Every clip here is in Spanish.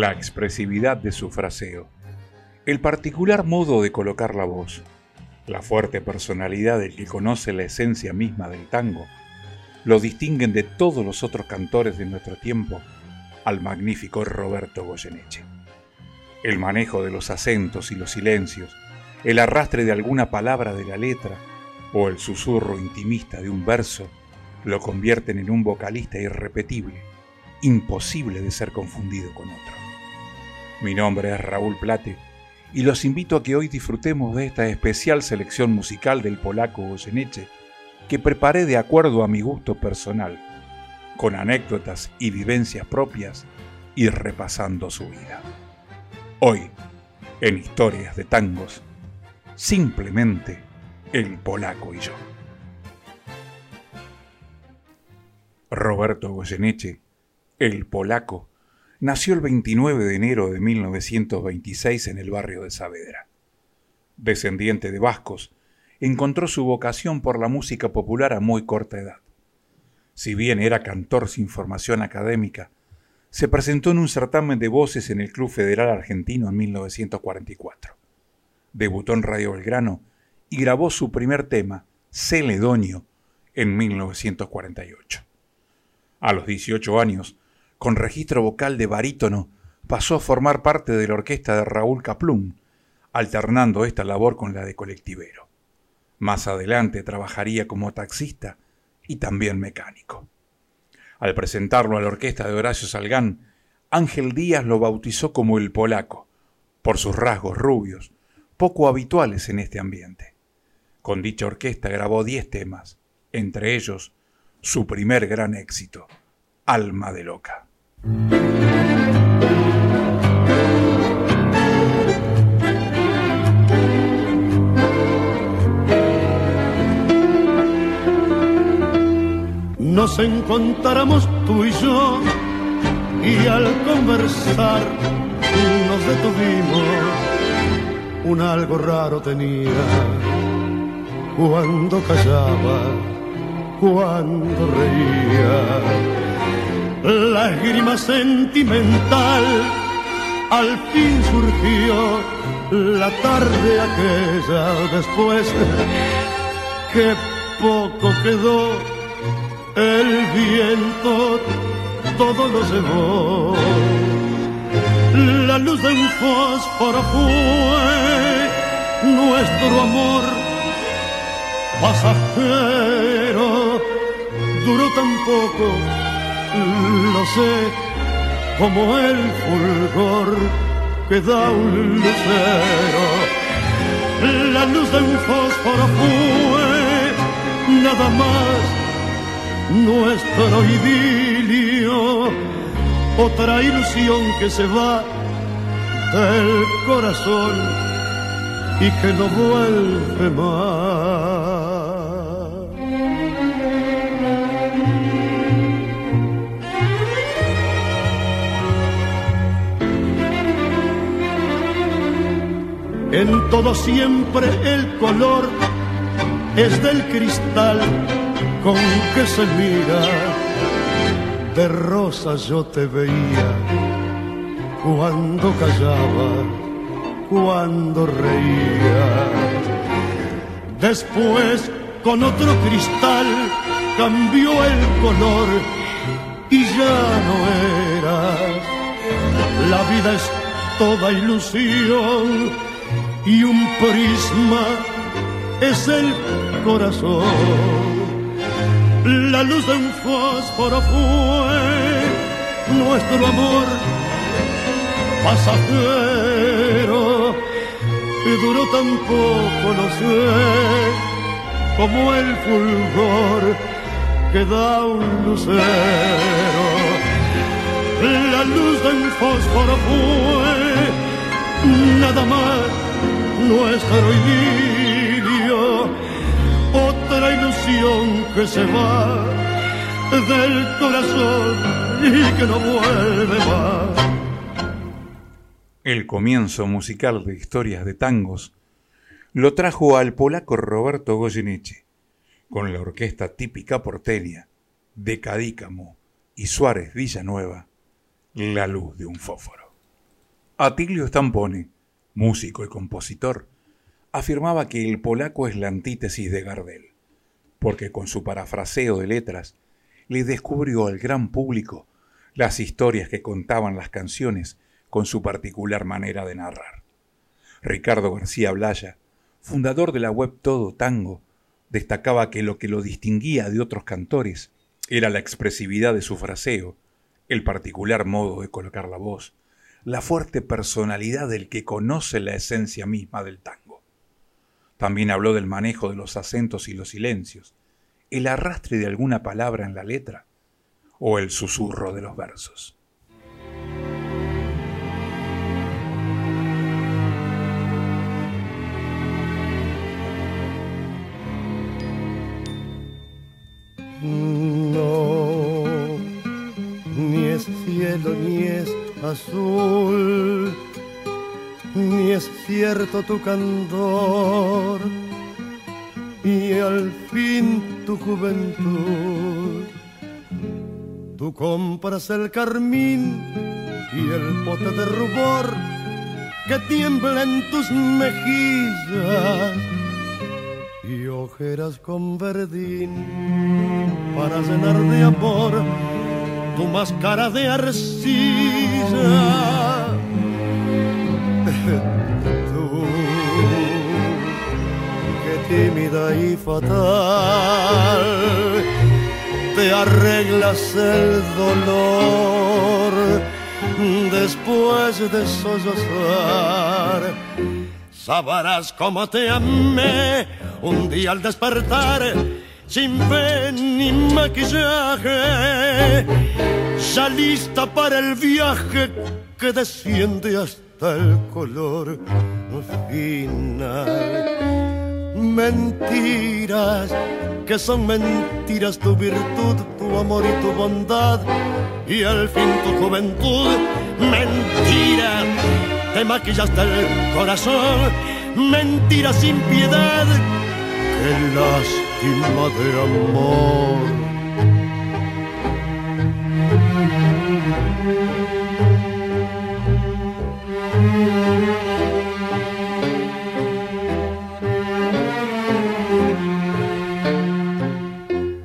la expresividad de su fraseo, el particular modo de colocar la voz, la fuerte personalidad del que conoce la esencia misma del tango, lo distinguen de todos los otros cantores de nuestro tiempo al magnífico Roberto Goyeneche. El manejo de los acentos y los silencios, el arrastre de alguna palabra de la letra o el susurro intimista de un verso lo convierten en un vocalista irrepetible, imposible de ser confundido con otro. Mi nombre es Raúl Plate y los invito a que hoy disfrutemos de esta especial selección musical del polaco Goyeneche que preparé de acuerdo a mi gusto personal, con anécdotas y vivencias propias y repasando su vida. Hoy, en Historias de Tangos, simplemente el polaco y yo. Roberto Goyeneche, el polaco, nació el 29 de enero de 1926 en el barrio de Saavedra. Descendiente de vascos, encontró su vocación por la música popular a muy corta edad. Si bien era cantor sin formación académica, se presentó en un certamen de voces en el Club Federal Argentino en 1944. Debutó en Radio Belgrano y grabó su primer tema, Celedonio, en 1948. A los 18 años, con registro vocal de barítono, pasó a formar parte de la orquesta de Raúl Caplún, alternando esta labor con la de colectivero. Más adelante trabajaría como taxista y también mecánico. Al presentarlo a la orquesta de Horacio Salgán, Ángel Díaz lo bautizó como el polaco, por sus rasgos rubios, poco habituales en este ambiente. Con dicha orquesta grabó diez temas, entre ellos su primer gran éxito, Alma de Loca. Nos encontramos tú y yo y al conversar nos detuvimos. Un algo raro tenía cuando callaba, cuando reía. La grima sentimental al fin surgió la tarde aquella después que poco quedó el viento todo lo llevó. La luz de un fósforo fue nuestro amor pasajero. Duró tan poco, lo sé, como el fulgor que da un lucero. La luz de un fósforo fue nada más nuestro idilio, otra ilusión que se va del corazón y que no vuelve más. En todo siempre el color es del cristal con que se mira, de rosa yo te veía cuando callaba, cuando reía. Después con otro cristal cambió el color y ya no eras. La vida es toda ilusión y un prisma es el corazón la luz de un fósforo fue nuestro amor pasajero y duró tan poco, no sé, como el fulgor que da un lucero. La luz de un fósforo fue nada más nuestro idilio otra ilusión que se va del corazón y que no vuelve más. El comienzo musical de historias de tangos lo trajo al polaco Roberto Goyeneche, con la orquesta típica porteña de Cadícamo y Suárez Villanueva, La luz de un fósforo. Atilio Stampone, músico y compositor, afirmaba que el polaco es la antítesis de Gardel, porque con su parafraseo de letras le descubrió al gran público las historias que contaban las canciones con su particular manera de narrar. Ricardo García Blaya, fundador de la web Todo Tango, destacaba que lo que lo distinguía de otros cantores era la expresividad de su fraseo, el particular modo de colocar la voz, la fuerte personalidad del que conoce la esencia misma del tango. También habló del manejo de los acentos y los silencios, el arrastre de alguna palabra en la letra o el susurro de los versos. Ni es cierto tu candor, y al fin tu juventud. Tú compras el carmín y el pote de rubor que tiembla en tus mejillas y ojeras con verdín para llenar de amor tu máscara de arcilla. Tú, que tímida y fatal, te arreglas el dolor después de sollozar. Sabrás cómo te amé un día al despertar sin fe ni maquillaje, ya lista para el viaje que desciende hasta el color final. Mentiras, que son mentiras tu virtud, tu amor y tu bondad, y al fin tu juventud. Mentira, te maquillaste el corazón, mentira sin piedad, que las de amor.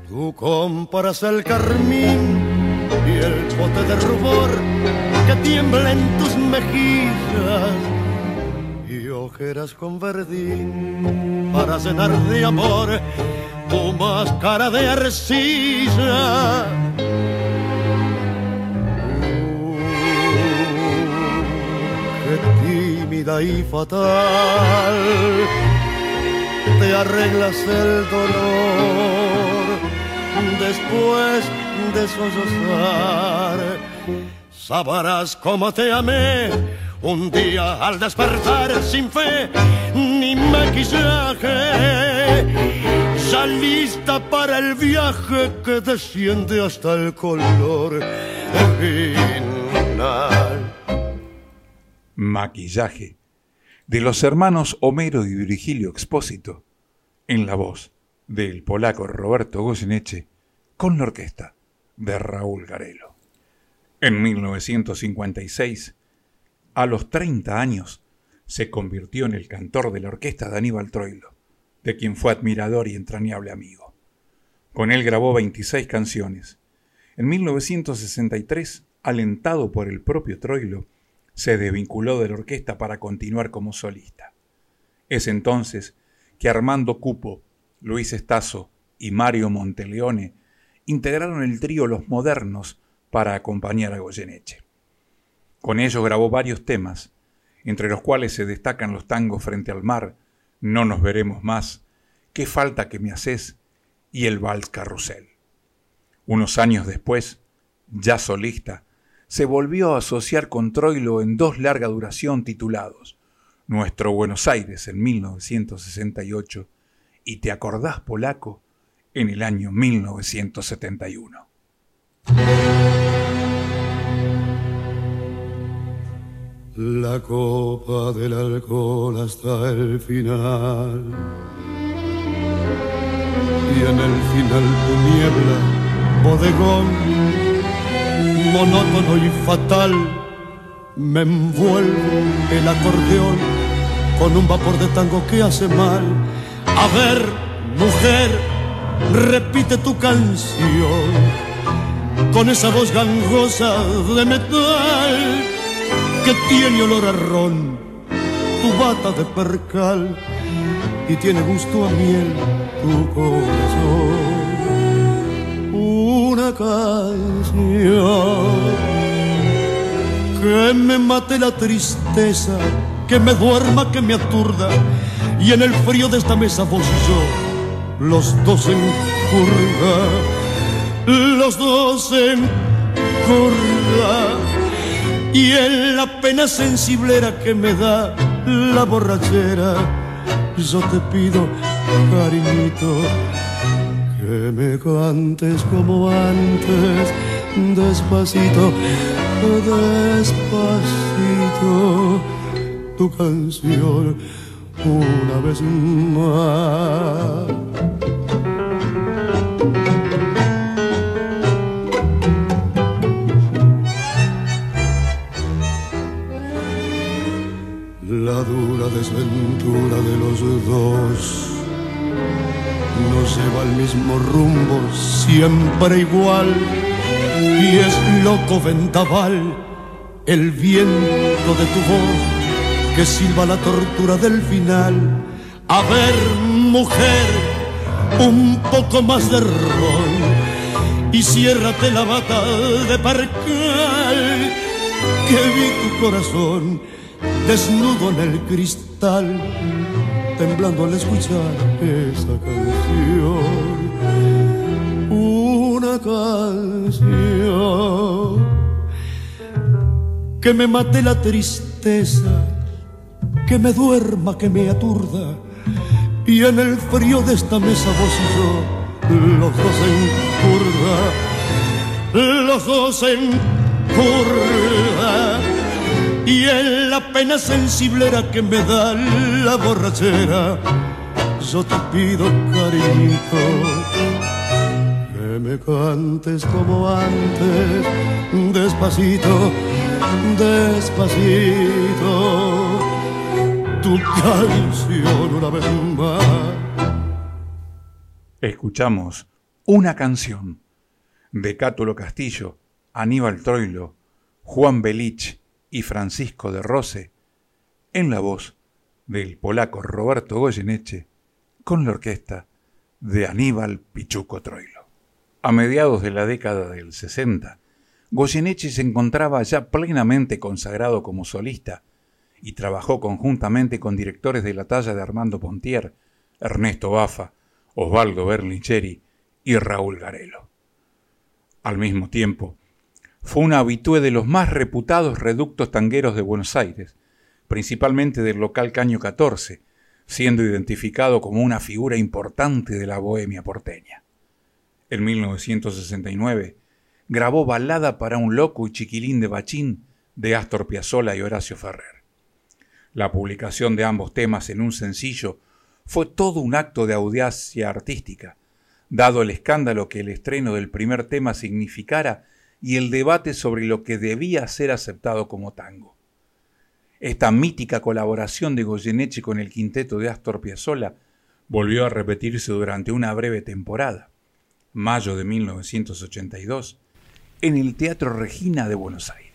Tú comparas el carmín y el bote de rubor que tiembla en tus mejillas ojeras con verdín para cenar de amor tu máscara de arcilla. qué tímida y fatal, te arreglas el dolor después de sollozar. Sabrás cómo te amé un día al despertar sin fe ni maquillaje, ya lista para el viaje que desciende hasta el color final. Maquillaje de los hermanos Homero y Virgilio Expósito, en la voz del polaco Roberto Goyeneche, con la orquesta de Raúl Garelo. En 1956, a los 30 años, se convirtió en el cantor de la orquesta de Aníbal Troilo, de quien fue admirador y entrañable amigo. Con él grabó 26 canciones. En 1963, alentado por el propio Troilo, se desvinculó de la orquesta para continuar como solista. Es entonces que Armando Cupo, Luis Estazo y Mario Monteleone integraron el trío Los Modernos para acompañar a Goyeneche. Con ellos grabó varios temas, entre los cuales se destacan los tangos Frente al Mar, No nos veremos más, Qué falta que me haces y el Vals Carrusel. Unos años después, ya solista, se volvió a asociar con Troilo en dos larga duración titulados Nuestro Buenos Aires en 1968 y Te acordás polaco en el año 1971. La copa del alcohol hasta el final. Y en el final tu niebla, bodegón, monótono y fatal, me envuelve el acordeón con un vapor de tango que hace mal. A ver, mujer, repite tu canción con esa voz gangosa de metal que tiene olor a ron, tu bata de percal y tiene gusto a miel tu corazón. Una canción que me mate la tristeza, que me duerma, que me aturda, y en el frío de esta mesa vos y yo, los dos en curva, los dos en curva, y en la pena sensiblera que me da la borrachera, yo te pido, cariñito, que me cantes como antes, despacito despacito tu canción una vez más. La desventura de los dos nos lleva al mismo rumbo, siempre igual y es loco vendaval el viento de tu voz que silba la tortura del final. A ver, mujer, un poco más de ron y ciérrate la bata de parcal que vi tu corazón desnudo en el cristal, temblando al escuchar esa canción una canción que me mate la tristeza, que me duerma, que me aturda. Y en el frío de esta mesa vos y yo, los dos en curva, los dos en curva. Y en la pena sensiblera que me da la borrachera, yo te pido cariñito me cantes como antes, despacito, despacito, tu canción una vez más. Escuchamos una canción de Cátulo Castillo, Aníbal Troilo, Juan Belich y Francisco de Rose, en la voz del polaco Roberto Goyeneche, con la orquesta de Aníbal Pichuco Troilo. A mediados de la década del 60, Goyeneche se encontraba ya plenamente consagrado como solista y trabajó conjuntamente con directores de la talla de Armando Pontier, Ernesto Bafa, Osvaldo Berlincheri y Raúl Garelo. Al mismo tiempo, fue un habitué de los más reputados reductos tangueros de Buenos Aires, principalmente del local Caño 14, siendo identificado como una figura importante de la bohemia porteña. En 1969 grabó Balada para un loco y chiquilín de Bachín de Astor Piazzolla y Horacio Ferrer. La publicación de ambos temas en un sencillo fue todo un acto de audacia artística, dado el escándalo que el estreno del primer tema significara y el debate sobre lo que debía ser aceptado como tango. Esta mítica colaboración de Goyeneche con el quinteto de Astor Piazzolla volvió a repetirse durante una breve temporada mayo de 1982, en el Teatro Regina de Buenos Aires.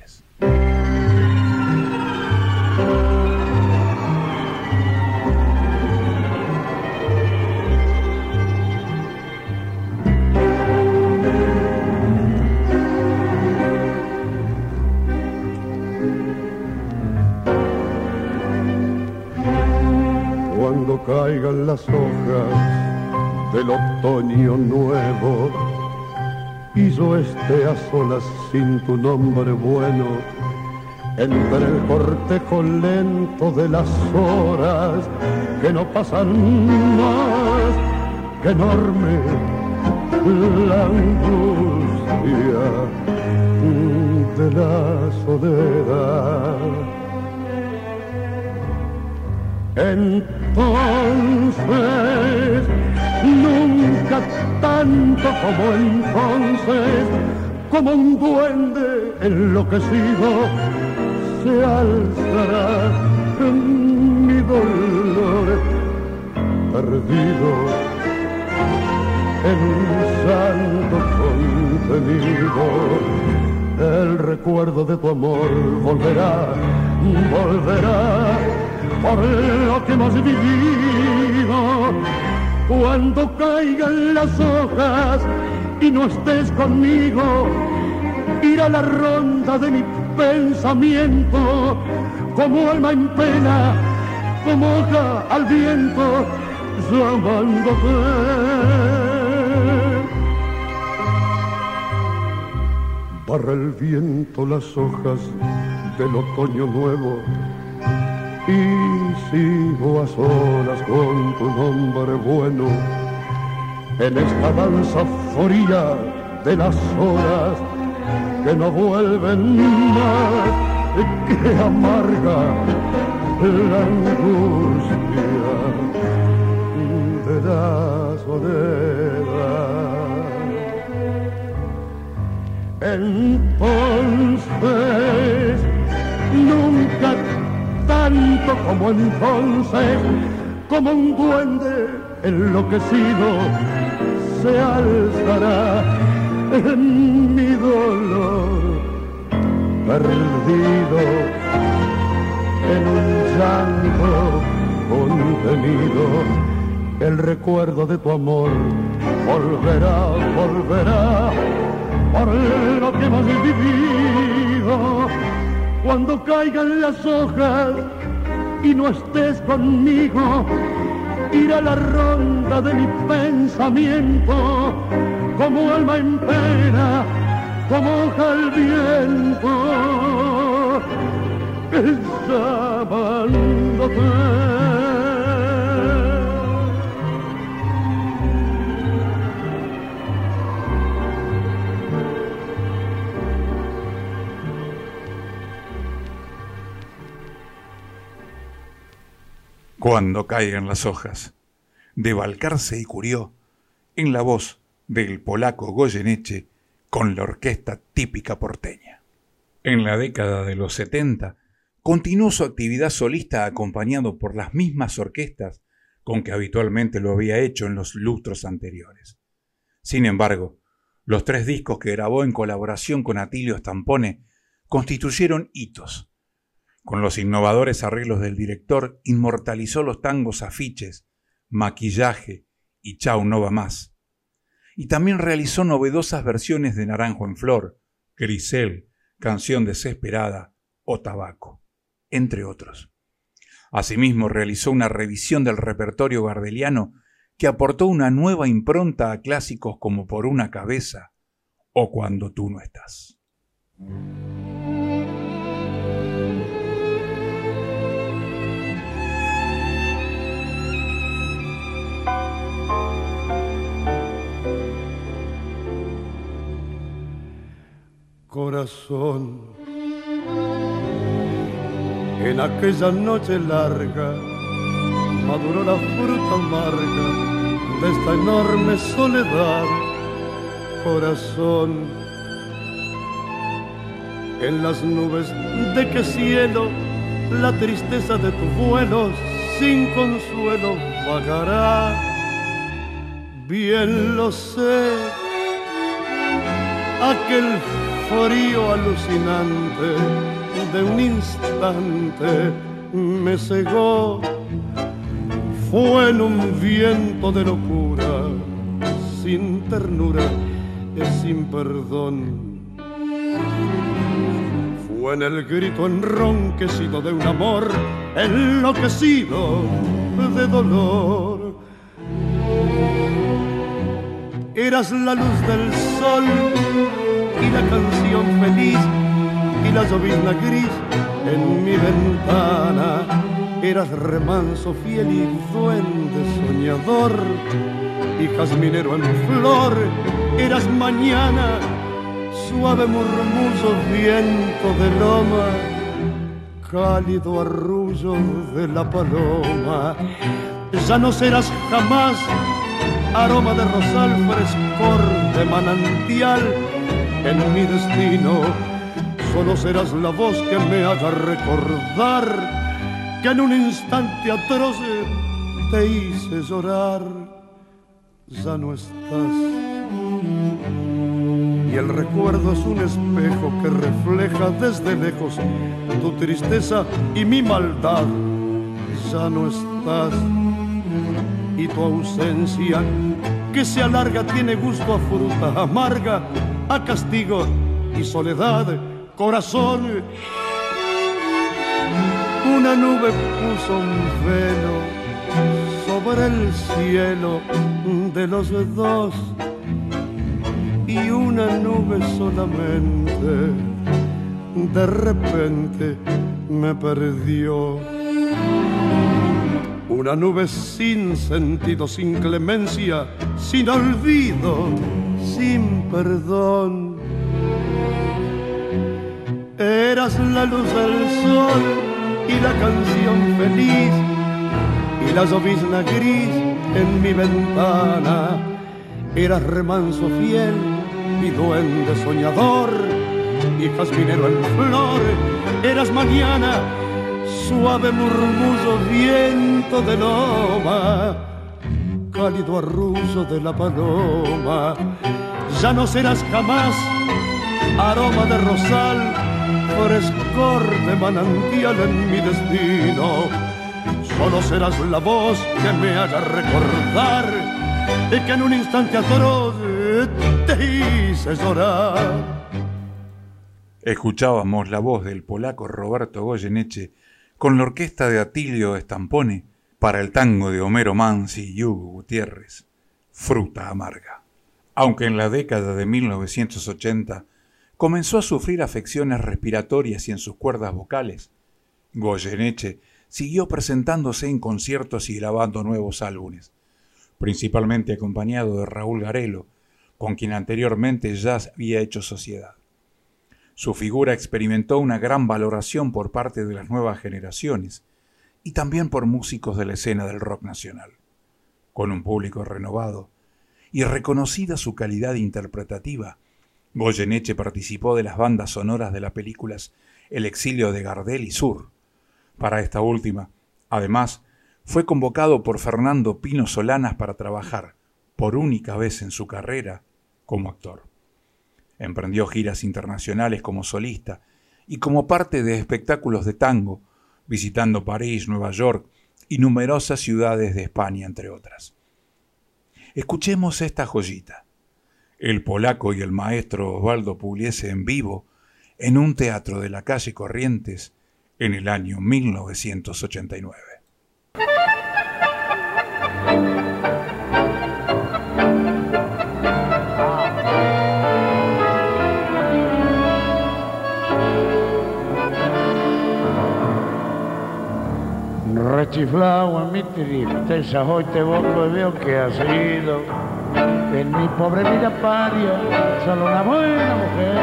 Caigan las hojas del otoño nuevo y yo esté a solas sin tu nombre bueno entre el cortejo lento de las horas que no pasan más que enorme la angustia de la soledad. Entonces nunca tanto como entonces, como un duende enloquecido, se alzará mi dolor perdido en un santo contenido. El recuerdo de tu amor volverá, volverá por lo que hemos vivido. Cuando caigan las hojas y no estés conmigo, ir la ronda de mi pensamiento como alma en pena, como hoja al viento, llamándote. Barra el viento las hojas del otoño nuevo y sigo a solas con tu nombre bueno en esta danza fría de las horas que no vuelven más, que amarga la angustia de la soledad. Entonces, nunca tanto como entonces, como un duende enloquecido, se alzará en mi dolor, perdido en un llanto contenido. El recuerdo de tu amor volverá, volverá por lo que hemos vivido. Cuando caigan las hojas y no estés conmigo, ir a la ronda de mi pensamiento como alma en pena, como hoja al viento, Cuando caigan las hojas, de Balcarce y Curió, en la voz del polaco Goyeneche con la orquesta típica porteña. En la década de los 70, continuó su actividad solista acompañado por las mismas orquestas con que habitualmente lo había hecho en los lustros anteriores. Sin embargo, los tres discos que grabó en colaboración con Atilio Stampone constituyeron hitos. Con los innovadores arreglos del director, inmortalizó los tangos afiches, maquillaje y Chau no va más y también realizó novedosas versiones de Naranjo en Flor, Grisel, Canción Desesperada o Tabaco, entre otros. Asimismo realizó una revisión del repertorio gardeliano que aportó una nueva impronta a clásicos como Por una cabeza o Cuando tú no estás. Corazón. En aquella noche larga maduró la fruta amarga de esta enorme soledad, corazón. En las nubes de qué cielo la tristeza de tu vuelo sin consuelo vagará. Bien lo sé, aquel frío alucinante de un instante me cegó. Fue en un viento de locura, sin ternura y sin perdón. Fue en el grito enronquecido de un amor enloquecido de dolor. Eras la luz del sol y la canción feliz y la llovizna gris en mi ventana. Eras remanso fiel y duende soñador y jazminero en flor. Eras mañana, suave murmullo, viento de loma, cálido arrullo de la paloma. Ya no serás jamás aroma de rosal, frescor de manantial en mi destino solo serás la voz que me haga recordar que en un instante atroz te hice llorar. Ya no estás. Y el recuerdo es un espejo que refleja desde lejos tu tristeza y mi maldad. Ya no estás. Y tu ausencia que se alarga tiene gusto a fruta amarga, a castigo y soledad, corazón. Una nube puso un velo sobre el cielo de los dos y una nube solamente de repente me perdió. Una nube sin sentido, sin clemencia, sin olvido, sin perdón Eras la luz del sol y la canción feliz y la llovizna gris en mi ventana. Eras remanso fiel y duende soñador y jazminero en flor. Eras mañana, suave murmullo, viento de loma, cálido arrullo de la paloma. Ya no serás jamás aroma de rosal frescor de manantial en mi destino. Solo serás la voz que me haga recordar y que en un instante atroz te hice llorar. Escuchábamos la voz del polaco Roberto Goyeneche con la orquesta de Atilio Estampone para el tango de Homero Mansi y Hugo Gutiérrez, Fruta Amarga. Aunque en la década de 1980 comenzó a sufrir afecciones respiratorias y en sus cuerdas vocales. Goyeneche siguió presentándose en conciertos y grabando nuevos álbumes, principalmente acompañado de Raúl Garelo, con quien anteriormente ya había hecho sociedad. Su figura experimentó una gran valoración por parte de las nuevas generaciones y también por músicos de la escena del rock nacional. Con un público renovado y reconocida su calidad interpretativa, Goyeneche participó de las bandas sonoras de las películas El exilio de Gardel y Sur. Para esta última, además, fue convocado por Fernando Pino Solanas para trabajar, por única vez en su carrera, como actor. Emprendió giras internacionales como solista y como parte de espectáculos de tango, visitando París, Nueva York y numerosas ciudades de España, entre otras. Escuchemos esta joyita el polaco y el maestro Osvaldo Pugliese en vivo en un teatro de la calle Corrientes en el año 1989. Rechiflado en mi tristeza, hoy te voto y veo que has ido en mi pobre vida paria, solo una buena mujer.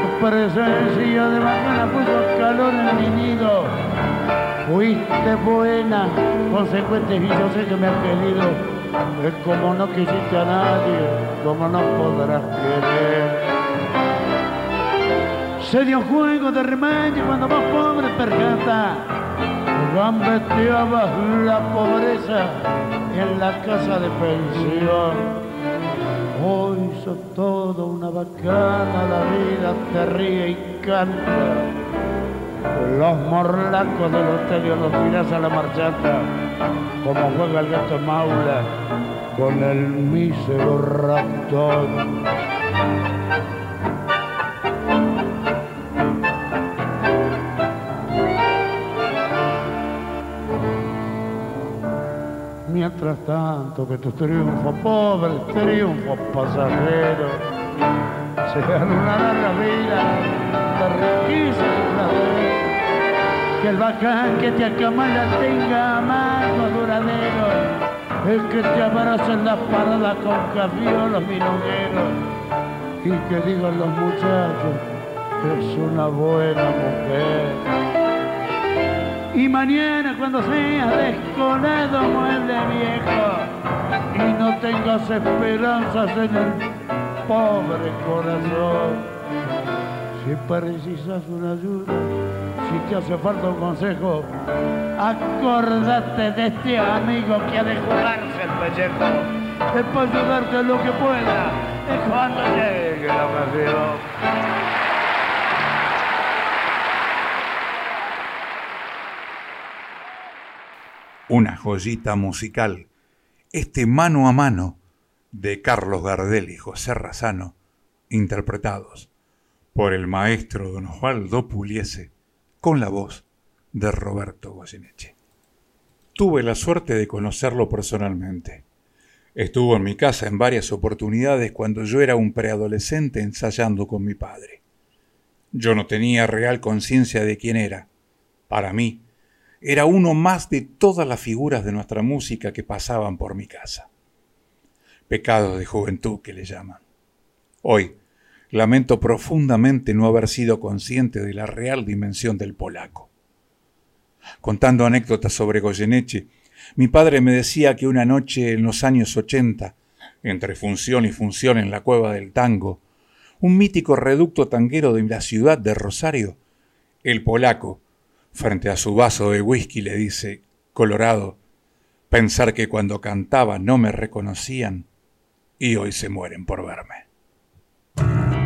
Tu presencia de bacana puso calor en mi nido. Fuiste buena, consecuente y yo sé que me has querido. Es como no quisiste a nadie, como no podrás querer. Se dio juego de remedio cuando vos pobre percata gambeteabas la pobreza en la casa de pensión. Hoy sos todo una bacana, la vida te ríe y canta. Los morlacos del hotel los tiras a la marchata, como juega el gato maula con el mísero ratón. Mientras tanto que tus triunfos pobres, triunfos pasajeros, sean una larga vida de placer. Que el bacán que te acamala tenga amado duradero, el que te abraza en la parada con café los milongueros. Y que digan los muchachos que es una buena mujer y mañana cuando seas descolado mueble viejo y no tengas esperanzas en el pobre corazón, Si precisas una ayuda, si te hace falta un consejo, acordate de este amigo que ha de jugarse el pellejo. Es para ayudarte lo que pueda, es cuando llegue la ocasión. Una joyita musical, este mano a mano de Carlos Gardel y José Razano, interpretados por el maestro don Osvaldo Puliese, con la voz de Roberto Goyeneche. Tuve la suerte de conocerlo personalmente. Estuvo en mi casa en varias oportunidades cuando yo era un preadolescente ensayando con mi padre. Yo no tenía real conciencia de quién era. Para mí, era uno más de todas las figuras de nuestra música que pasaban por mi casa. Pecado de juventud que le llaman. Hoy, lamento profundamente no haber sido consciente de la real dimensión del polaco. Contando anécdotas sobre Goyeneche, mi padre me decía que una noche en los años ochenta, entre función y función en la cueva del tango, un mítico reducto tanguero de la ciudad de Rosario, el polaco, frente a su vaso de whisky le dice, Colorado, pensar que cuando cantaba no me reconocían y hoy se mueren por verme.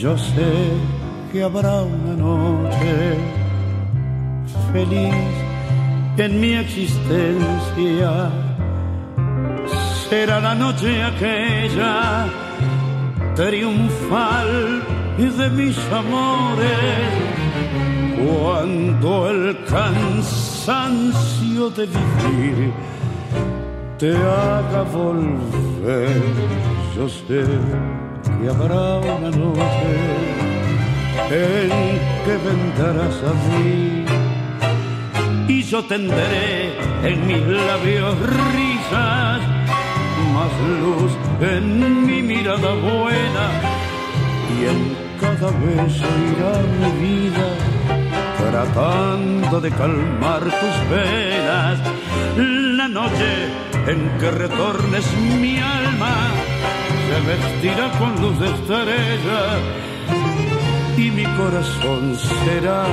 Yo sé que habrá una noche feliz en mi existencia. Será la noche aquella triunfal de mis amores. Cuando el cansancio de vivir te haga volver, yo sé y habrá una noche en que vendrás a mí y yo tendré en mis labios risas, más luz en mi mirada buena y en cada beso irá mi vida tratando de calmar tus penas. La noche en que retornes mi alma se vestirá con luz de estrella y mi corazón será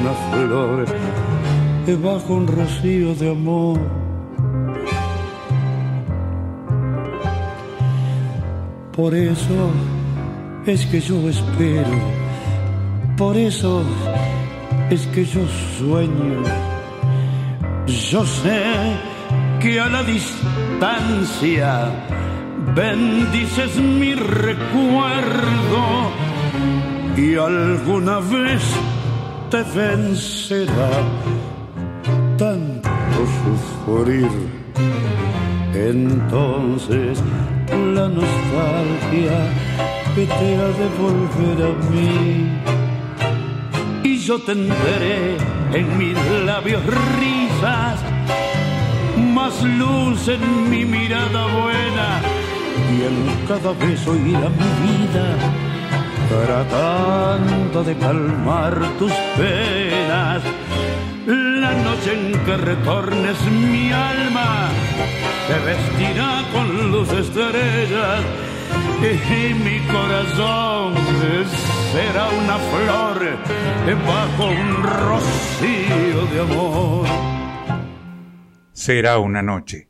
una flor bajo un rocío de amor. Por eso es que yo espero, por eso es que yo sueño. Yo sé que a la distancia bendices mi recuerdo y alguna vez te vencerá tanto sufrir. Entonces la nostalgia que te ha de volver a mí y yo tendré en mis labios risas más luz en mi mirada buena y en cada beso irá mi vida tratando de calmar tus penas. La noche en que retornes mi alma se vestirá con luz estrellas y mi corazón será una flor bajo un rocío de amor. Será una noche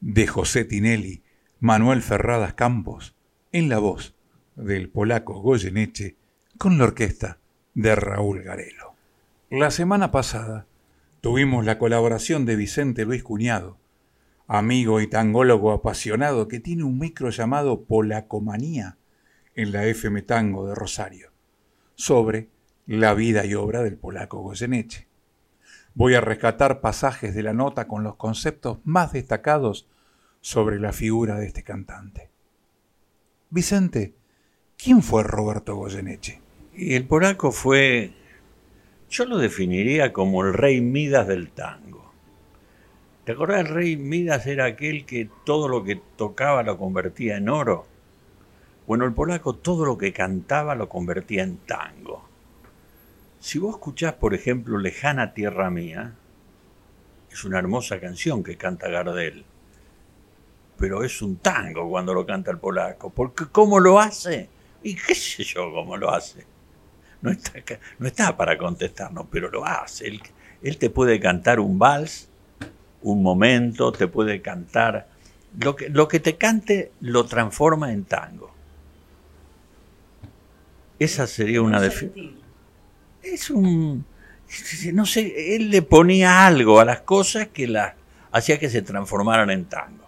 de José Tinelli Manuel Ferradas Campos en la voz del polaco Goyeneche con la orquesta de Raúl Garelo. La semana pasada tuvimos la colaboración de Vicente Luis Cuñado, amigo y tangólogo apasionado que tiene un micro llamado Polacomanía en la FM Tango de Rosario, sobre la vida y obra del polaco Goyeneche. Voy a rescatar pasajes de la nota con los conceptos más destacados sobre la figura de este cantante. Vicente, ¿quién fue Roberto Goyeneche? Y el polaco fue, yo lo definiría como el rey Midas del tango. ¿Te acordás? El rey Midas era aquel que todo lo que tocaba lo convertía en oro. Bueno, el polaco todo lo que cantaba lo convertía en tango. Si vos escuchás, por ejemplo, Lejana Tierra Mía, es una hermosa canción que canta Gardel, pero es un tango cuando lo canta el polaco, porque ¿cómo lo hace? Y qué sé yo cómo lo hace. No está, no está para contestarnos, pero lo hace. Él, él te puede cantar un vals, un momento, te puede cantar. Lo que, lo que te cante lo transforma en tango. Esa sería una definición. Es un. No sé, él le ponía algo a las cosas que las hacía que se transformaran en tango.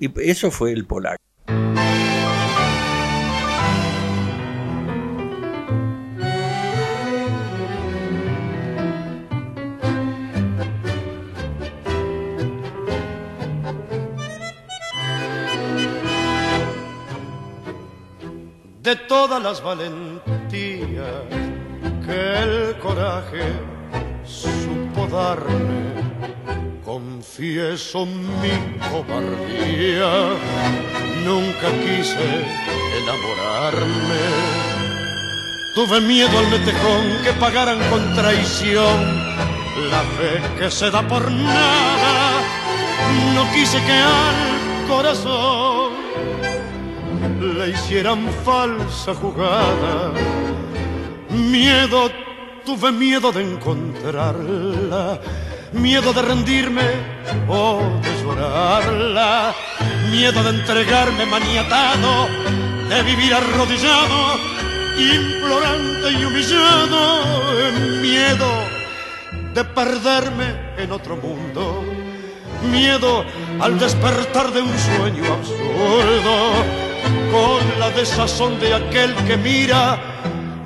Y eso fue el polaco. de todas las valentías que el coraje supo darme. Confieso mi cobardía, nunca quise enamorarme. Tuve miedo al metejón que pagaran con traición la fe que se da por nada. No quise que al corazón le hicieran falsa jugada. Miedo, tuve miedo de encontrarla, miedo de rendirme o de llorarla, miedo de entregarme maniatado, de vivir arrodillado, implorante y humillado, miedo de perderme en otro mundo. Miedo al despertar de un sueño absurdo con la desazón de aquel que mira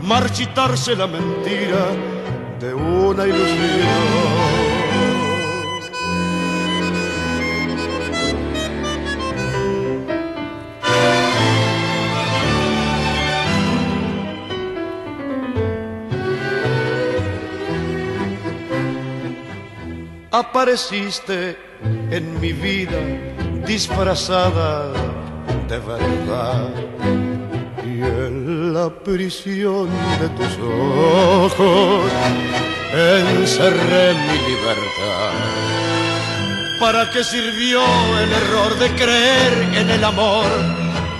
marchitarse la mentira de una ilusión. Apareciste en mi vida disfrazada de verdad. Y en la prisión de tus ojos encerré mi libertad. ¿Para qué sirvió el error de creer en el amor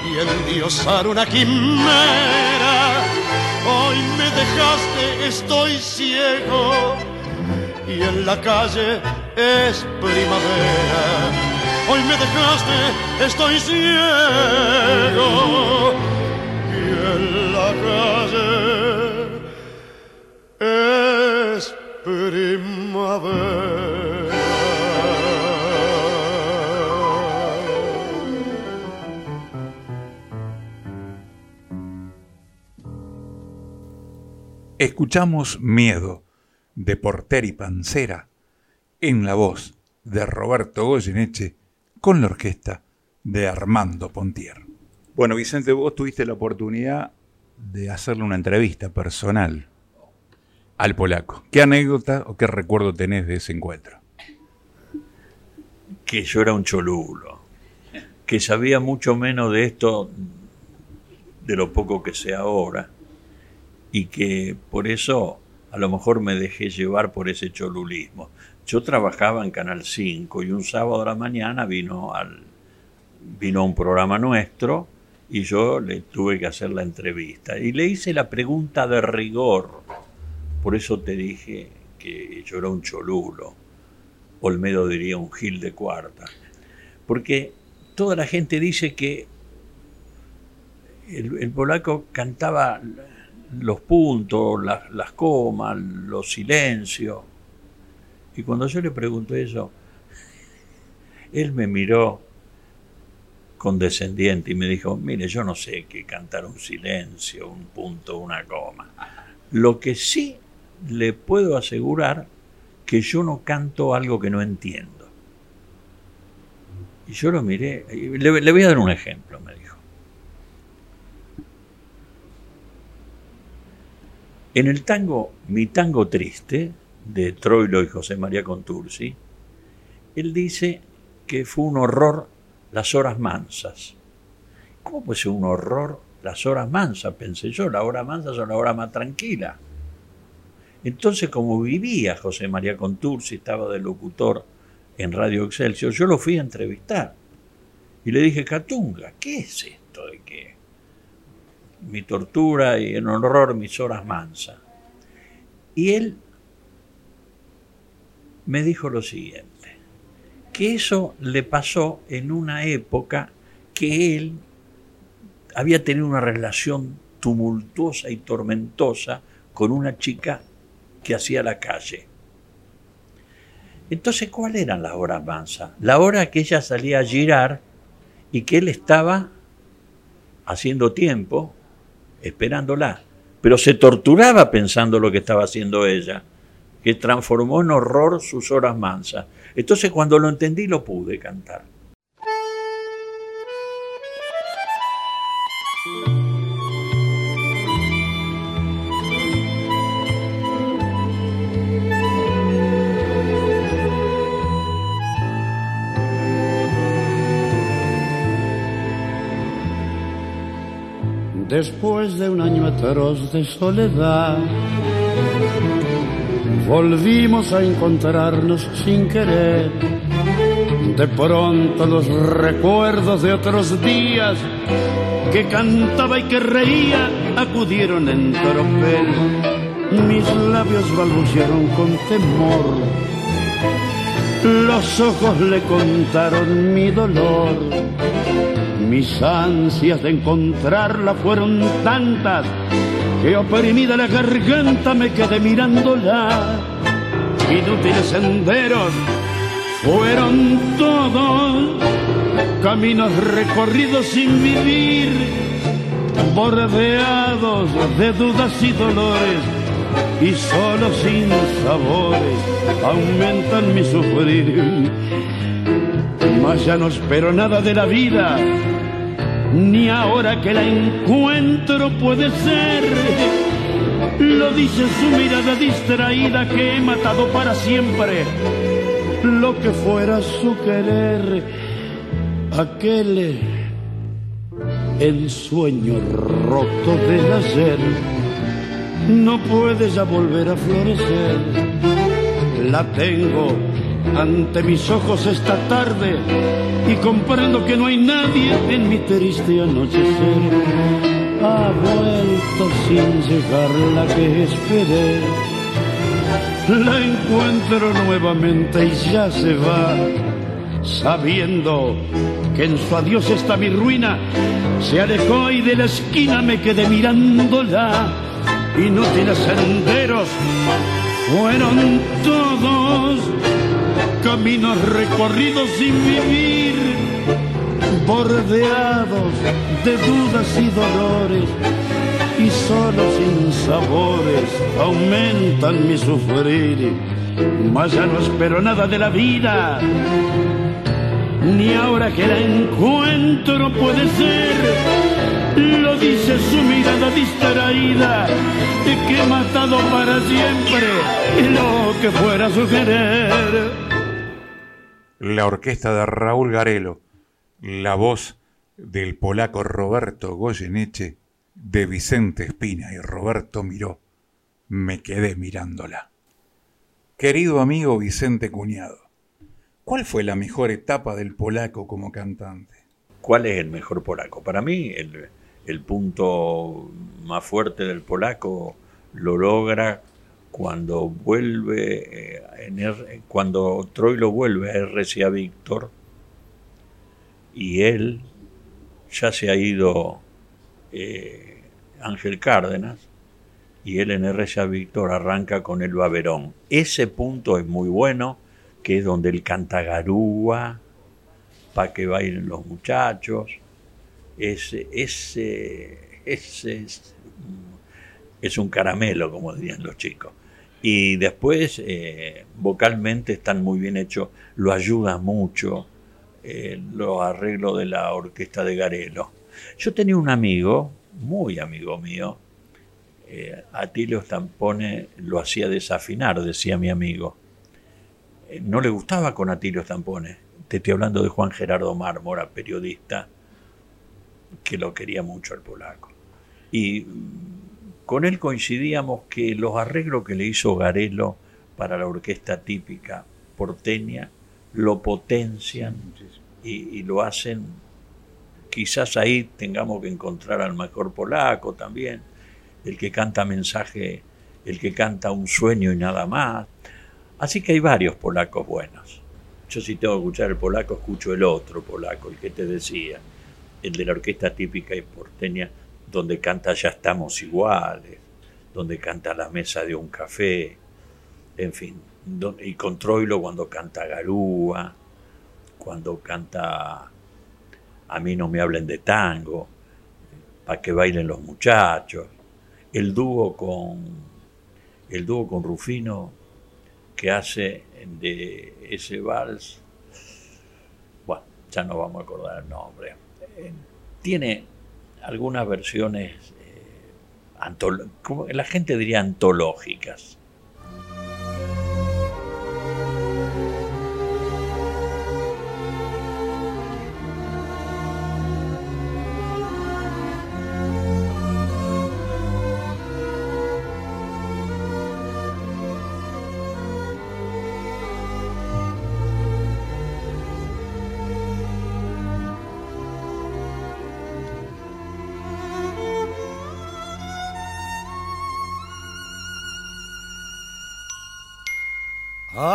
y endiosar una quimera? Hoy me dejaste, estoy ciego y en la calle es primavera hoy me dejaste, estoy ciego y en la calle es primavera. Escuchamos Miedo de Porter y Pancera en la voz de Roberto Goyeneche con la orquesta de Armando Pontier. Bueno, Vicente, vos tuviste la oportunidad de hacerle una entrevista personal al polaco. ¿Qué anécdota o qué recuerdo tenés de ese encuentro? Que yo era un cholulo, que sabía mucho menos de esto de lo poco que sé ahora y que por eso a lo mejor me dejé llevar por ese cholulismo. Yo trabajaba en Canal 5 y un sábado a la mañana vino, al, vino un programa nuestro y yo le tuve que hacer la entrevista. Y le hice la pregunta de rigor. Por eso te dije que yo era un cholulo. Olmedo diría un gil de cuarta. Porque toda la gente dice que el, polaco cantaba los puntos, las, comas, los silencios y cuando yo le pregunté eso, él me miró condescendiente y me dijo, mire, yo no sé qué cantar un silencio, un punto, una coma. Lo que sí le puedo asegurar que yo no canto algo que no entiendo. Y yo lo miré, le, le voy a dar un ejemplo, me dijo. En el tango, mi tango triste, de Troilo y José María Contursi, él dice que fue un horror las horas mansas. ¿Cómo puede ser un horror las horas mansas? Pensé yo, la hora mansa son la hora más tranquila. Entonces, como vivía José María Contursi, estaba de locutor en Radio Excelsior, yo lo fui a entrevistar. Y le dije, Catunga, ¿qué es esto de que mi tortura y en horror mis horas mansas? Y él me dijo lo siguiente, que eso le pasó en una época que él había tenido una relación tumultuosa y tormentosa con una chica que hacía la calle. Entonces, ¿cuáles eran las horas mansas? La hora que ella salía a girar y que él estaba haciendo tiempo, esperándola, pero se torturaba pensando lo que estaba haciendo ella que transformó en horror sus horas mansas. Entonces cuando lo entendí lo pude cantar. Después de un año atroz de soledad, volvimos a encontrarnos sin querer. De pronto los recuerdos de otros días que cantaba y que reía acudieron en tropel. Mis labios balbucearon con temor. Los ojos le contaron mi dolor. Mis ansias de encontrarla fueron tantas que oprimida la garganta me quedé mirándola. Inútiles senderos fueron todos, caminos recorridos sin vivir, bordeados de dudas y dolores, y solo sin sabores aumentan mi sufrir. Mas ya no espero nada de la vida ni ahora que la encuentro puede ser. Lo dice su mirada distraída que he matado para siempre lo que fuera su querer, aquel ensueño roto del ayer no puede ya volver a florecer. La tengo ante mis ojos esta tarde y comprendo que no hay nadie en mi triste anochecer. Ha vuelto sin llegar la que esperé. La encuentro nuevamente y ya se va, sabiendo que en su adiós está mi ruina. Se alejó y de la esquina me quedé mirándola. Inútiles senderos fueron todos caminos recorridos sin vivir, bordeados de dudas y dolores, y solo sin sabores aumentan mi sufrir. Mas ya no espero nada de la vida, ni ahora que la encuentro puede ser. Lo dice su mirada distraída, que he matado para siempre lo que fuera su querer la orquesta de Raúl Garelo, la voz del polaco Roberto Goyeneche, de Vicente Espina y Roberto Miró. Me quedé mirándola. Querido amigo Vicente Cuñado, ¿cuál fue la mejor etapa del polaco como cantante? ¿Cuál es el mejor polaco? Para mí, el, el punto más fuerte del polaco lo logra cuando vuelve, eh, cuando Troilo vuelve a RCA Víctor y él ya se ha ido eh, Ángel Cárdenas y él en RCA Víctor arranca con el Baberón. Ese punto es muy bueno, que es donde él canta garúa, para que bailen los muchachos. Ese, ese, ese es un caramelo, como dirían los chicos. Y después, eh, vocalmente están muy bien hechos, lo ayuda mucho eh, los arreglos de la orquesta de Garelo. Yo tenía un amigo, muy amigo mío, eh, Atilio Stampone lo hacía desafinar, decía mi amigo. eh, no le gustaba con Atilio Stampones. Te estoy hablando de Juan Gerardo Mármora, periodista, que lo quería mucho al polaco. Y con él coincidíamos que los arreglos que le hizo Garelo para la orquesta típica porteña lo potencian y, y lo hacen. Quizás ahí tengamos que encontrar al mejor polaco también, el que canta mensaje, el que canta un sueño y nada más. Así que hay varios polacos buenos. Yo si tengo que escuchar el polaco, escucho el otro polaco, el que te decía, el de la orquesta típica y porteña, donde canta Ya estamos iguales, donde canta La mesa de un café, en fin, y con Troilo cuando canta Garúa, cuando canta A mí no me hablen de tango, para que bailen los muchachos, el dúo con el dúo con Rufino que hace de ese vals, bueno, ya no vamos a acordar el nombre, tiene algunas versiones, eh, la gente diría antológicas.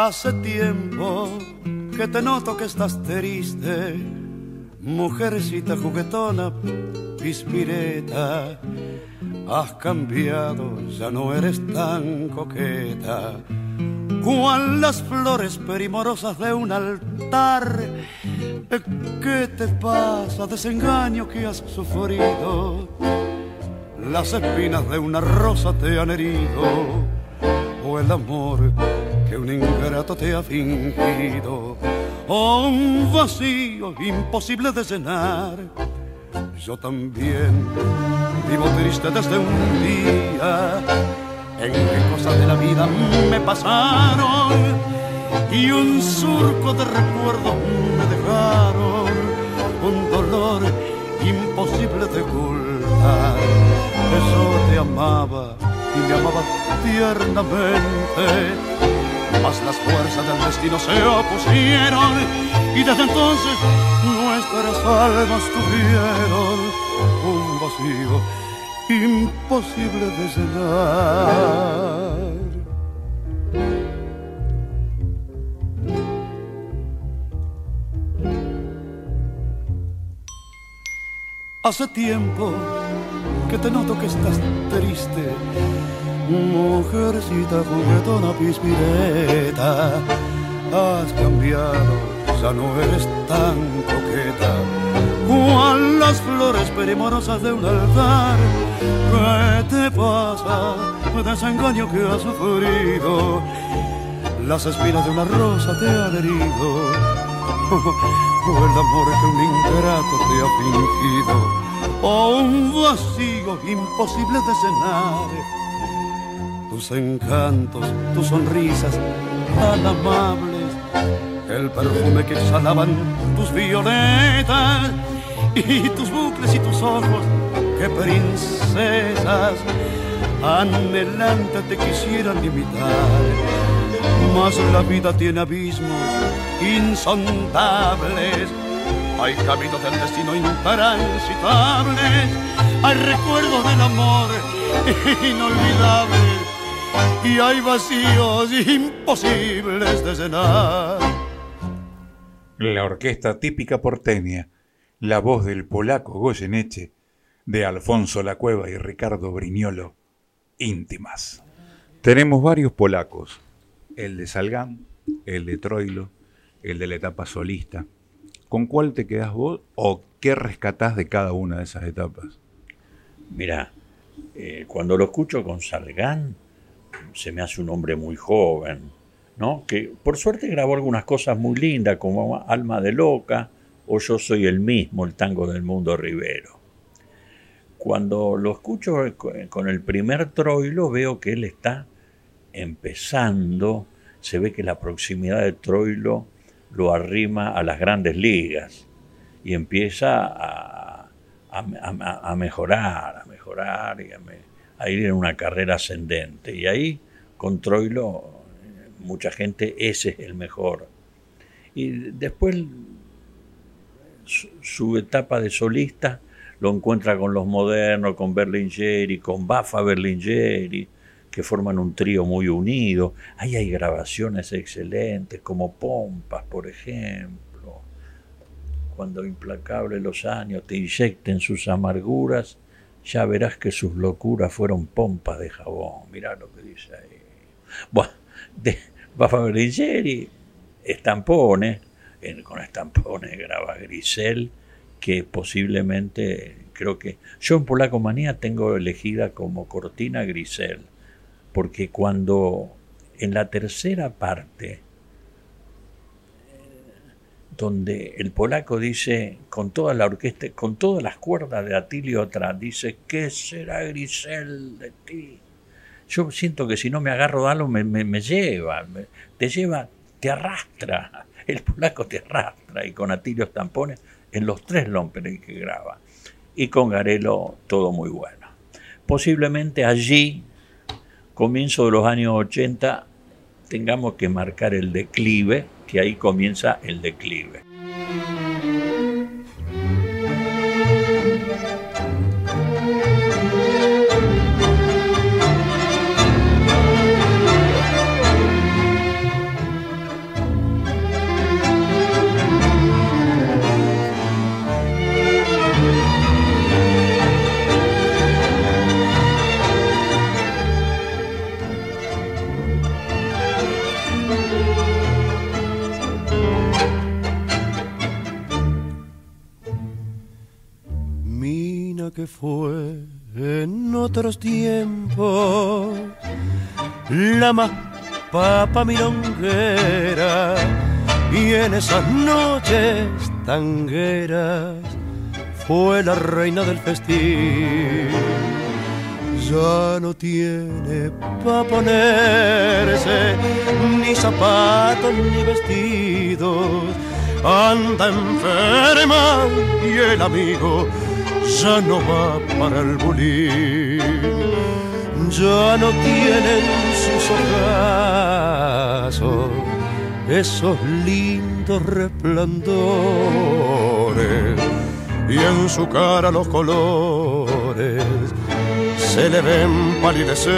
Hace tiempo que te noto que estás triste, mujercita juguetona, pispireta. Has cambiado, ya no eres tan coqueta. Cual las flores primorosas de un altar. ¿Qué te pasa? Desengaño que has sufrido. Las espinas de una rosa te han herido. O el amor que un ingrato te ha fingido, oh, un vacío imposible de llenar. Yo también vivo triste desde un día. En que cosas de la vida me pasaron y un surco de recuerdos me dejaron, un dolor imposible de ocultar. Eso te amaba y me amaba tiernamente mas las fuerzas del destino se opusieron y desde entonces nuestras almas tuvieron un vacío imposible de llenar. Hace tiempo que te noto que estás triste Mujercita juguetona pispireta, has cambiado, ya no eres tan coqueta. Cual las flores perimorosas de un altar, ¿qué te pasa? Desengaño que has sufrido, las espinas de una rosa te han herido. O el amor que un ingrato te ha fingido, o un vacío imposible de cenar tus encantos, tus sonrisas tan amables, el perfume que exhalaban tus violetas y tus bucles y tus ojos, que princesas anhelante te quisieran imitar. Mas la vida tiene abismos insondables, hay caminos del destino intransitables, hay recuerdos del amor inolvidables y hay vacíos imposibles de llenar. La orquesta típica porteña, la voz del polaco Goyeneche, de Alfonso La Cueva y Ricardo Briñolo, íntimas. Tenemos varios polacos, el de Salgán, el de Troilo, el de la etapa solista. ¿Con cuál te quedas vos o qué rescatás de cada una de esas etapas? Mira, eh, cuando lo escucho con Salgán, se me hace un hombre muy joven, ¿no? Que por suerte grabó algunas cosas muy lindas, como Alma de Loca o Yo Soy el Mismo, el tango del mundo Rivero. Cuando lo escucho con el primer troilo, veo que él está empezando se ve que la proximidad de Troilo lo arrima a las grandes ligas y empieza a, a, mejorar, a mejorar y a, ir en una carrera ascendente. Y ahí, con Troilo, mucha gente, ese es el mejor. Y después su, etapa de solista lo encuentra con los modernos, con Berlingeri, con Bafa Berlingeri, que forman un trío muy unido. Ahí hay grabaciones excelentes, como Pompas, por ejemplo. Cuando implacable los años te inyecten sus amarguras, ya verás que sus locuras fueron pompas de jabón. Mirá lo que dice ahí. Bueno, de Bafa Berlingeri, estampones, con estampones graba Grisel, que posiblemente creo que yo en Polaco Manía tengo elegida como cortina Grisel, porque cuando en la tercera parte, donde el polaco dice, con toda la orquesta, con todas las cuerdas de Atilio atrás, dice, ¿qué será Grisel de ti? Yo siento que si no me agarro de algo me, me lleva, te lleva, te arrastra el polaco te arrastra y con Atilio Estampones en los tres Lomperes que graba. Y con Garelo todo muy bueno. Posiblemente allí, comienzo de los años 80, tengamos que marcar el declive, que ahí comienza el declive. Que fue en otros tiempos la más papa milonguera y en esas noches tangueras fue la reina del festín. Ya no tiene pa' ponerse ni zapatos ni vestidos, anda enferma y el amigo ya no va para el bulín, ya no tienen sus ojazos esos lindos resplandores. Y en su cara los colores se le ven palidecer.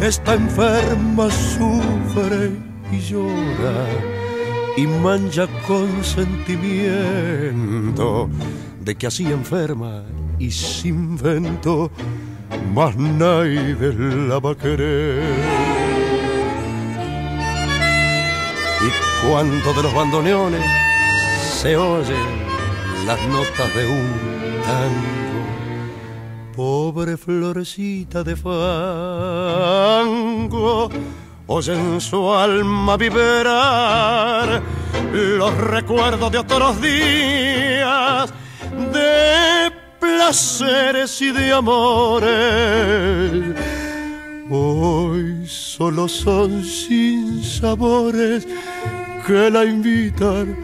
Está enferma, sufre y llora y mancha con sentimiento de que así enferma y sin vento, más nadie la va a querer. Y cuando de los bandoneones se oyen las notas de un tango, pobre florecita de fango, oyen su alma vibrar los recuerdos de otros días de placeres y de amores. Hoy solo son sin sabores que la invitan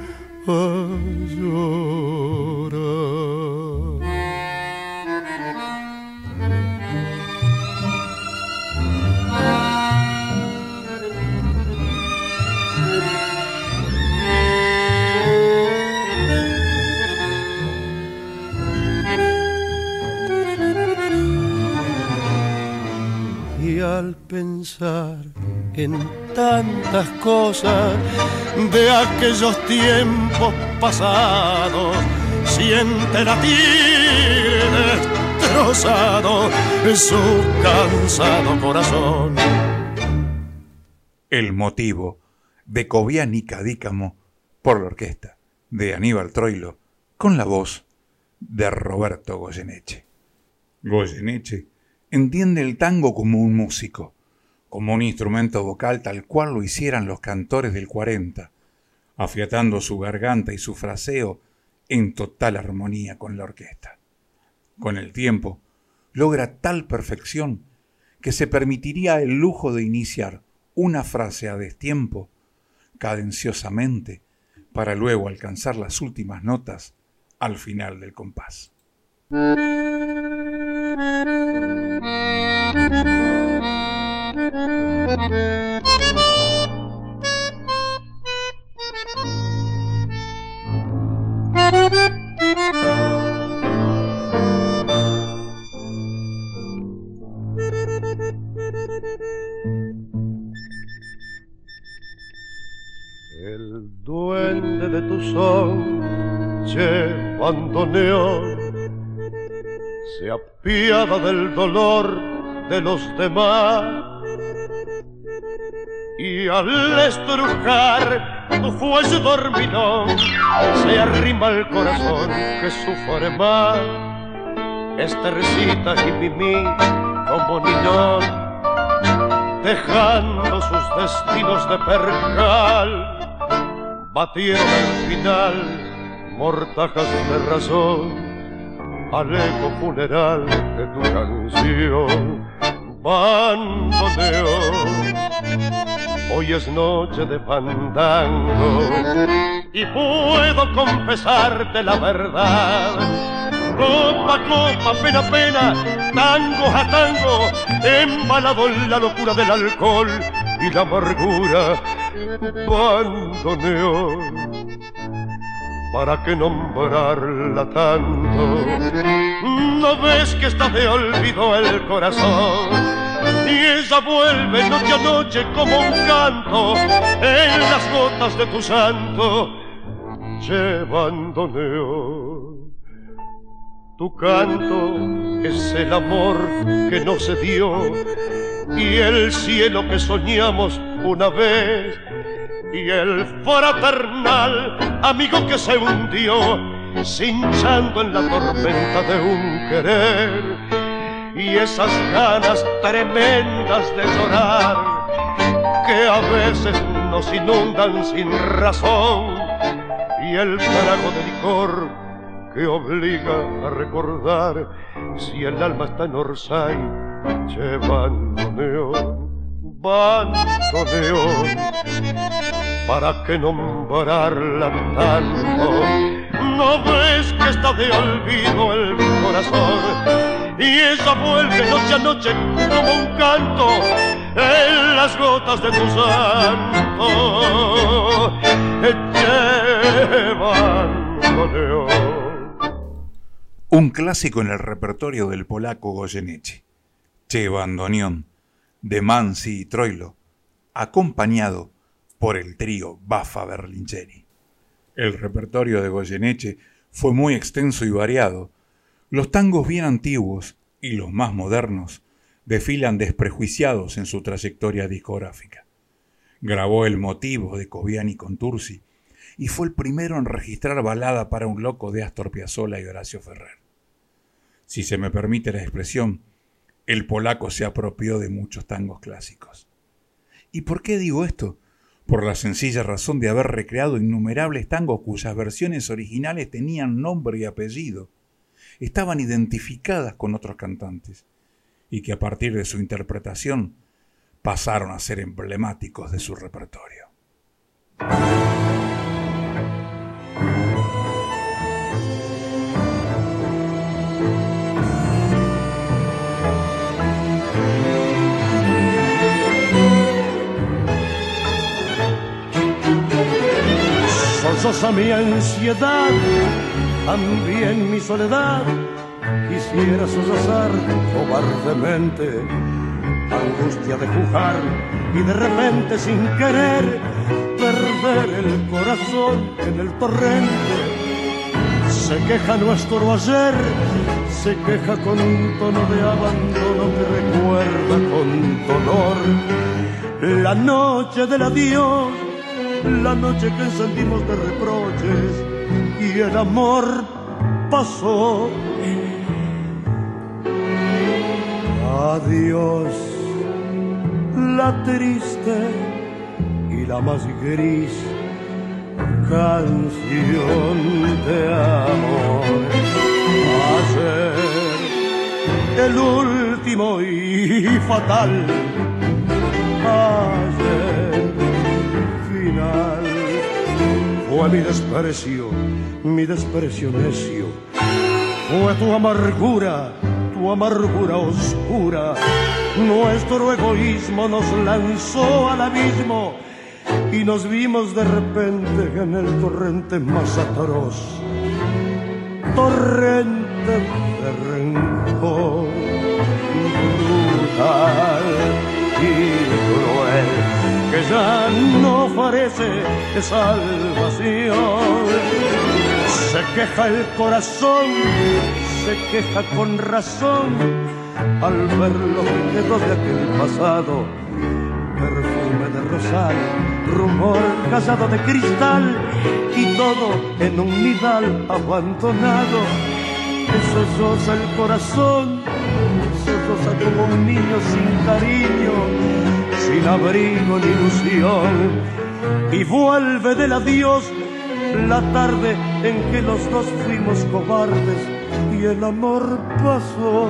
a llorar. Al pensar en tantas cosas de aquellos tiempos pasados, siente latir destrozado su cansado corazón. El motivo de Cobian y Cadícamo por la orquesta de Aníbal Troilo con la voz de Roberto Goyeneche. Goyeneche entiende el tango como un músico, como un instrumento vocal tal cual lo hicieran los cantores del 40, afiatando su garganta y su fraseo en total armonía con la orquesta. Con el tiempo, logra tal perfección que se permitiría el lujo de iniciar una frase a destiempo, cadenciosamente, para luego alcanzar las últimas notas al final del compás. El duende de tu son llevando neón se apiada del dolor de los demás. Y al estrujar tu fuelle dormilón se arrima el corazón que sufre más. Esta recita y como niñón dejando sus destinos de percal. Batieron al final mortajas de razón al eco funeral de tu canción. Bandoneón, hoy es noche de fandango y puedo confesarte la verdad. Copa, copa, pena, pena, tango a tango, embalado en la locura del alcohol y la amargura. Bandoneón ¿Para qué nombrarla tanto? ¿No ves que está de olvido el corazón? Y ella vuelve noche a noche como un canto en las gotas de tu santo, llevándole Tu canto es el amor que no se dio y el cielo que soñamos una vez y el fraternal amigo que se hundió, cinchando en la tormenta de un querer, y esas ganas tremendas de llorar, que a veces nos inundan sin razón, y el trago de licor que obliga a recordar si el alma está en Orsay llevando neón bandoneón, ¿para qué nombrarla tanto? ¿No ves que está de olvido el corazón? Y ella vuelve noche a noche como un canto en las gotas de tu santo. Un clásico en el repertorio del polaco Goyeneche. Che bandoneón de Mansi y Troilo, acompañado por el trío Bafa Berlingeri. El repertorio de Goyeneche fue muy extenso y variado. Los tangos bien antiguos y los más modernos desfilan desprejuiciados en su trayectoria discográfica. Grabó El motivo de Coviani con Tursi y fue el primero en registrar balada para un loco de Astor Piazzolla y Horacio Ferrer. Si se me permite la expresión, el polaco se apropió de muchos tangos clásicos. ¿Y por qué digo esto? Por la sencilla razón de haber recreado innumerables tangos cuyas versiones originales tenían nombre y apellido, estaban identificadas con otros cantantes, y que a partir de su interpretación pasaron a ser emblemáticos de su repertorio. A mi ansiedad, también mi soledad. Quisiera sollozar cobardemente, angustia de pujar y de repente sin querer perder el corazón en el torrente. Se queja nuestro ayer, se queja con un tono de abandono que recuerda con dolor la noche del adiós la noche que encendimos de reproches y el amor pasó. Adiós, la triste y la más gris canción de amor. Ayer, el último y fatal. Ayer fue mi desprecio, mi desprecio necio. Fue tu amargura, tu amargura oscura. Nuestro egoísmo nos lanzó al abismo y nos vimos de repente en el torrente más atroz. Torrente de rencor, brutal ya no ofrece salvación. Se queja el corazón, se queja con razón al ver lo que de aquel pasado. Perfume de rosal, rumor casado de cristal y todo en un nidal abandonado. Eso el corazón, sosa como un niño sin cariño, sin abrigo ni ilusión. Y vuelve del adiós la tarde en que los dos fuimos cobardes y el amor pasó.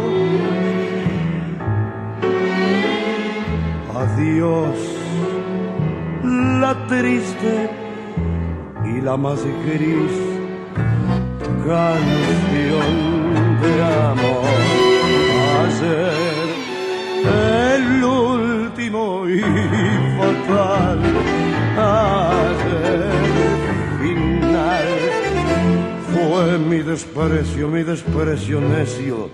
Adiós, la triste y la más gris canción de amor. Ayer, último y fatal. Ayer, final. Fue mi desprecio, mi desprecio necio.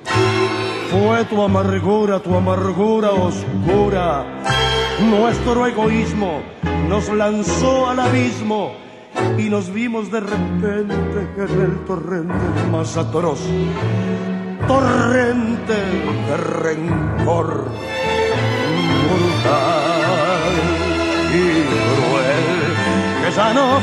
Fue tu amargura, tu amargura oscura. Nuestro egoísmo nos lanzó al abismo y nos vimos de repente en el torrente más atroz. Torrente de rencor brutal y cruel que ya no.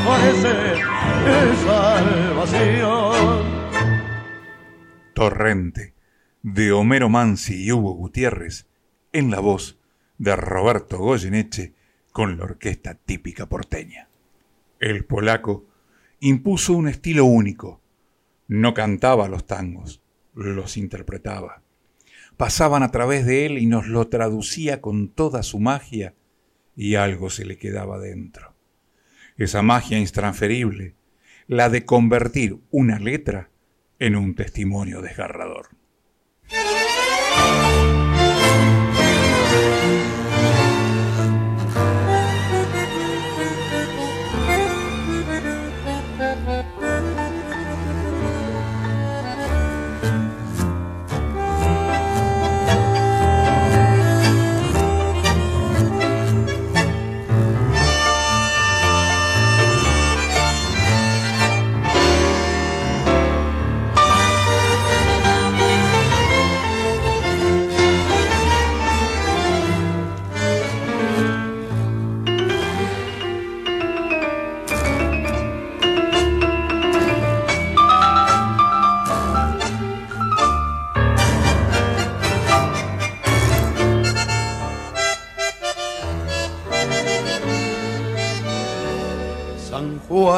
Torrente, de Homero Mansi y Hugo Gutiérrez, en la voz de Roberto Goyeneche con la orquesta típica porteña. El polaco impuso un estilo único. No cantaba los tangos, los interpretaba. Pasaban a través de él y nos lo traducía con toda su magia y algo se le quedaba dentro. Esa magia intransferible, la de convertir una letra en un testimonio desgarrador.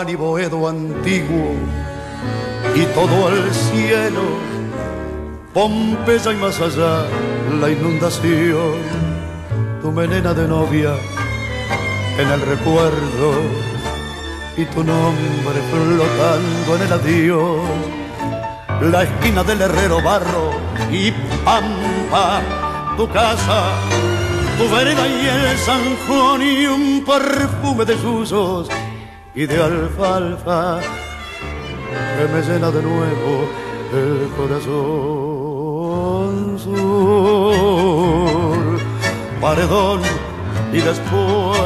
Y Boedo antiguo y todo el cielo, Pompeya y más allá la inundación, tu melena de novia en el recuerdo y tu nombre flotando en el adiós, la esquina del herrero barro y pampa, tu casa, tu vereda y el San Juan y un perfume de susos y de alfalfa que me llena de nuevo el corazón sur, paredón y después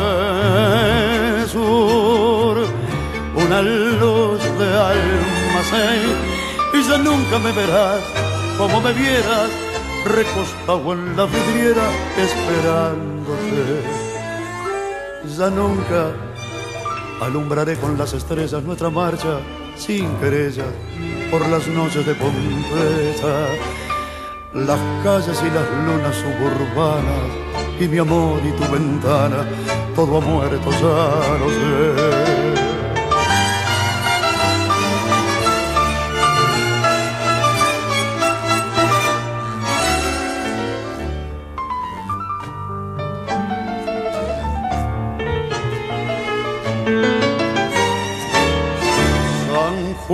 sur, una luz de almacén y ya nunca me verás como me vieras recostado en la vidriera esperándote. Ya nunca alumbraré con las estrellas nuestra marcha sin querella por las noches de Pompeya, las calles y las lunas suburbanas y mi amor y tu ventana, todo ha muerto, ya lo sé.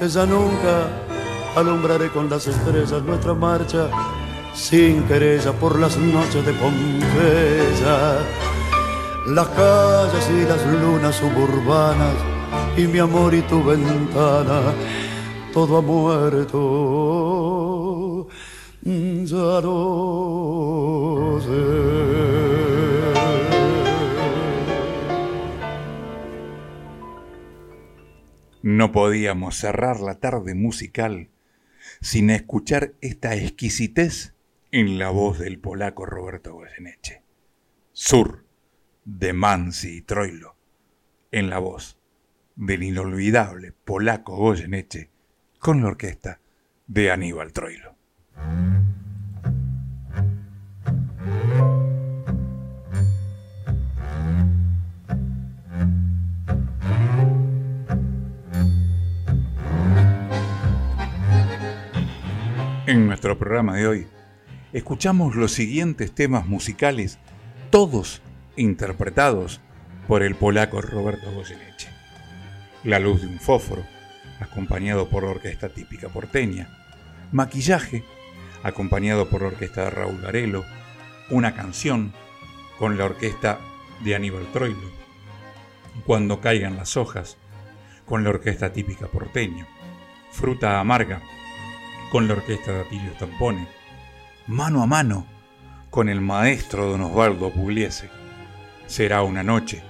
esa nunca alumbraré con las estrellas nuestra marcha sin querella por las noches de Pompeya. Las calles y las lunas suburbanas y mi amor y tu ventana, todo ha muerto. Ya no No podíamos cerrar la tarde musical sin escuchar esta exquisitez en la voz del polaco Roberto Goyeneche. Sur, de Mansi y Troilo, en la voz del inolvidable polaco Goyeneche con la orquesta de Aníbal Troilo. En nuestro programa de hoy, escuchamos los siguientes temas musicales, todos interpretados por el polaco Roberto Goyeneche. La luz de un fósforo, acompañado por la orquesta típica porteña. Maquillaje, acompañado por la orquesta de Raúl Garelo. Una canción, con la orquesta de Aníbal Troilo. Cuando caigan las hojas, con la orquesta típica porteña. Fruta amarga, con la orquesta de Atilio Tampone, mano a mano con el maestro don Osvaldo Pugliese. Será una noche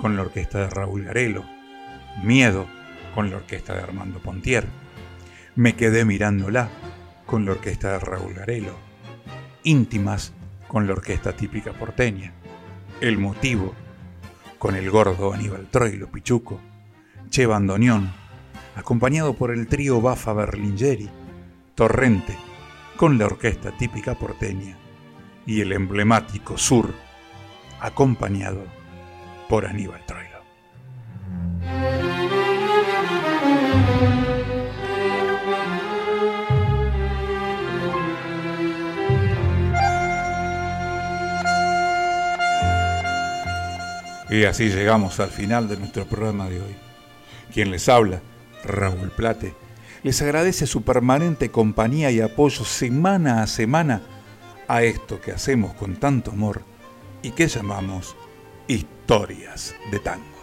con la orquesta de Raúl Garelo, Miedo con la orquesta de Armando Pontier, Me quedé mirándola con la orquesta de Raúl Garelo, Íntimas con la orquesta típica porteña, El motivo con el gordo Aníbal Troilo Pichuco, Che Bandoneón, acompañado por el trío Bafa Berlingeri, Torrente, con la orquesta típica porteña, y el emblemático Sur, acompañado por Aníbal Troilo. Y así llegamos al final de nuestro programa de hoy. Quien les habla, Raúl Plate les agradece su permanente compañía y apoyo semana a semana a esto que hacemos con tanto amor y que llamamos historias de tangos.